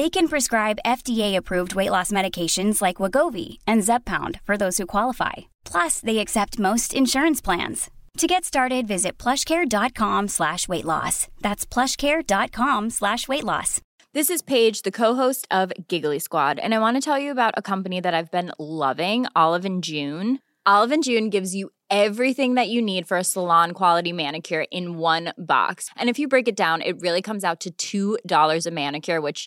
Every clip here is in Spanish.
They can prescribe FDA-approved weight loss medications like Wagovi and Zepbound for those who qualify. Plus, they accept most insurance plans. To get started, visit plushcare.com slash weight loss. That's plushcare.com slash weight loss. This is Paige, the co-host of Giggly Squad, and I want to tell you about a company that I've been loving, Olive and June. Olive and June gives you everything that you need for a salon quality manicure in one box. And if you break it down, it really comes out to $2 a manicure, which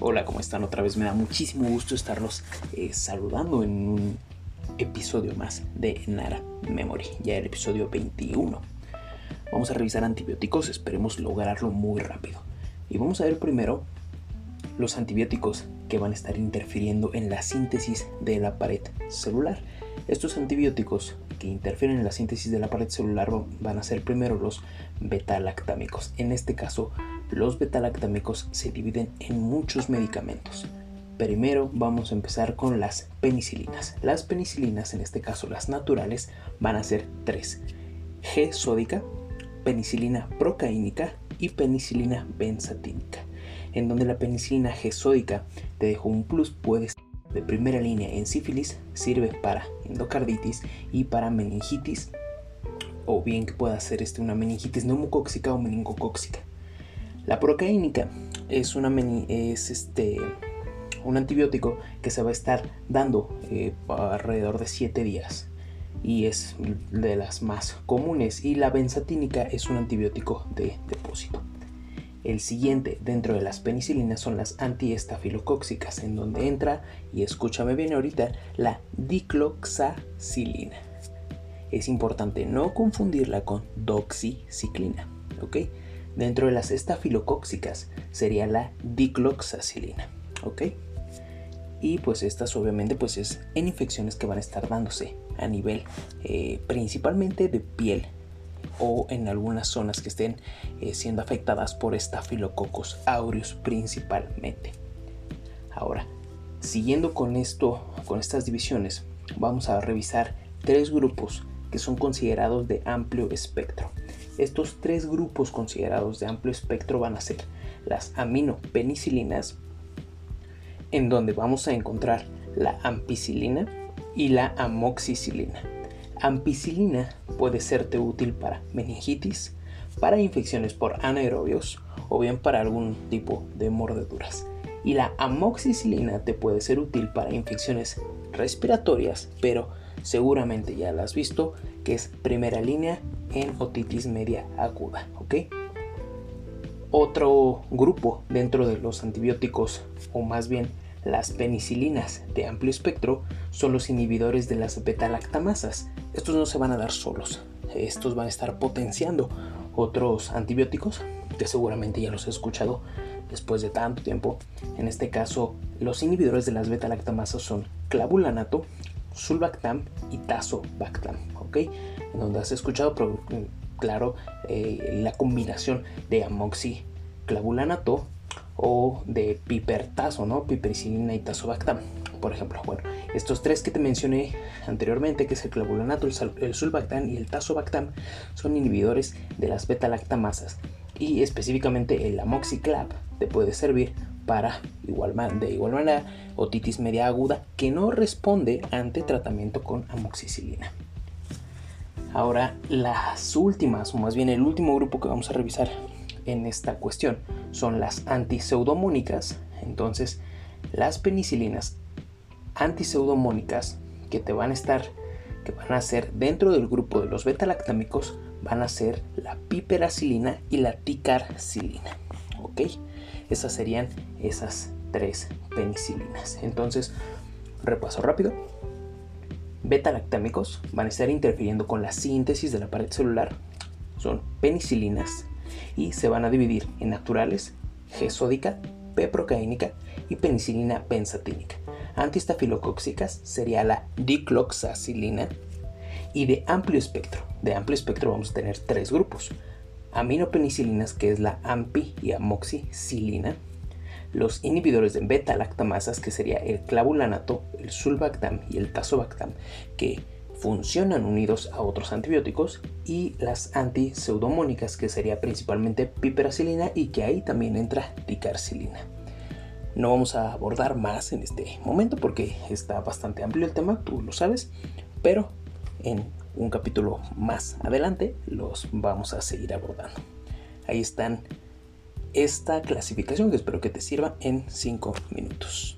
Hola, ¿cómo están? Otra vez me da muchísimo gusto estarlos eh, saludando en un episodio más de Nara Memory, ya el episodio 21. Vamos a revisar antibióticos, esperemos lograrlo muy rápido. Y vamos a ver primero los antibióticos que van a estar interfiriendo en la síntesis de la pared celular. Estos antibióticos que interfieren en la síntesis de la pared celular van a ser primero los beta-lactámicos. En este caso, los betalactámicos se dividen en muchos medicamentos. Primero vamos a empezar con las penicilinas. Las penicilinas, en este caso las naturales, van a ser tres. G sódica, penicilina procaínica y penicilina benzatínica. En donde la penicilina G sódica, te dejo un plus, puedes de primera línea en sífilis, sirve para endocarditis y para meningitis, o bien que pueda ser este, una meningitis neumocóxica o meningocóxica. La procaínica es, este, un antibiótico que se va a estar dando eh, alrededor de 7 días y es de las más comunes y la benzatínica es un antibiótico de depósito. El siguiente dentro de las penicilinas son las antiestafilocóxicas, en donde entra, y escúchame bien ahorita, la dicloxacilina. Es importante no confundirla con doxiciclina, ¿ok? Dentro de las estafilocóxicas sería la dicloxacilina, ¿ok? Y pues estas obviamente pues es en infecciones que van a estar dándose a nivel eh, principalmente de piel o en algunas zonas que estén eh, siendo afectadas por Staphylococcus aureus principalmente. Ahora, siguiendo con esto, con estas divisiones, vamos a revisar tres grupos que son considerados de amplio espectro. Estos tres grupos considerados de amplio espectro van a ser las aminopenicilinas, en donde vamos a encontrar la ampicilina y la amoxicilina. Ampicilina puede serte útil para meningitis, para infecciones por anaerobios o bien para algún tipo de mordeduras. Y la amoxicilina te puede ser útil para infecciones respiratorias, pero seguramente ya la has visto, que es primera línea en otitis media aguda. Otro grupo dentro de los antibióticos, o más bien las penicilinas de amplio espectro, son los inhibidores de las beta-lactamasas. Estos no se van a dar solos, estos van a estar potenciando otros antibióticos que seguramente ya los he escuchado después de tanto tiempo. En este caso, los inhibidores de las beta-lactamasas son clavulanato, sulbactam y tazobactam, ¿ok? En donde has escuchado, pero claro, eh, la combinación de amoxiclavulanato o de pipertazo, ¿no? Pipericilina y tazobactam, por ejemplo. Bueno, estos tres que te mencioné anteriormente, que es el clavulanato, el, sulbactam y el tazobactam, son inhibidores de las beta-lactamasas y específicamente el amoxiclav te puede servir para igual, de igual manera otitis media aguda que no responde ante tratamiento con amoxicilina. Ahora, las últimas, o más bien el último grupo que vamos a revisar en esta cuestión son las antiseudomónicas. Entonces, las penicilinas antiseudomónicas que te van a estar, que van a ser dentro del grupo de los beta-lactámicos, van a ser la piperacilina y la ticarcilina. ¿Ok? Esas serían esas tres penicilinas. Entonces, repaso rápido beta-lactámicos van a estar interfiriendo con la síntesis de la pared celular, son penicilinas y se van a dividir en naturales, G sódica, P procaínica y penicilina benzatínica. Antistafilocóxicas sería la dicloxacilina y de amplio espectro. De amplio espectro vamos a tener tres grupos. Aminopenicilinas que es la ampi y amoxicilina, los inhibidores de beta-lactamasas, que sería el clavulanato, el sulbactam y el tazobactam, que funcionan unidos a otros antibióticos, y las antiseudomónicas, que sería principalmente piperacilina y que ahí también entra ticarcilina. No vamos a abordar más en este momento porque está bastante amplio el tema, tú lo sabes, pero en un capítulo más adelante los vamos a seguir abordando. Ahí están esta clasificación que espero que te sirva en 5 minutos.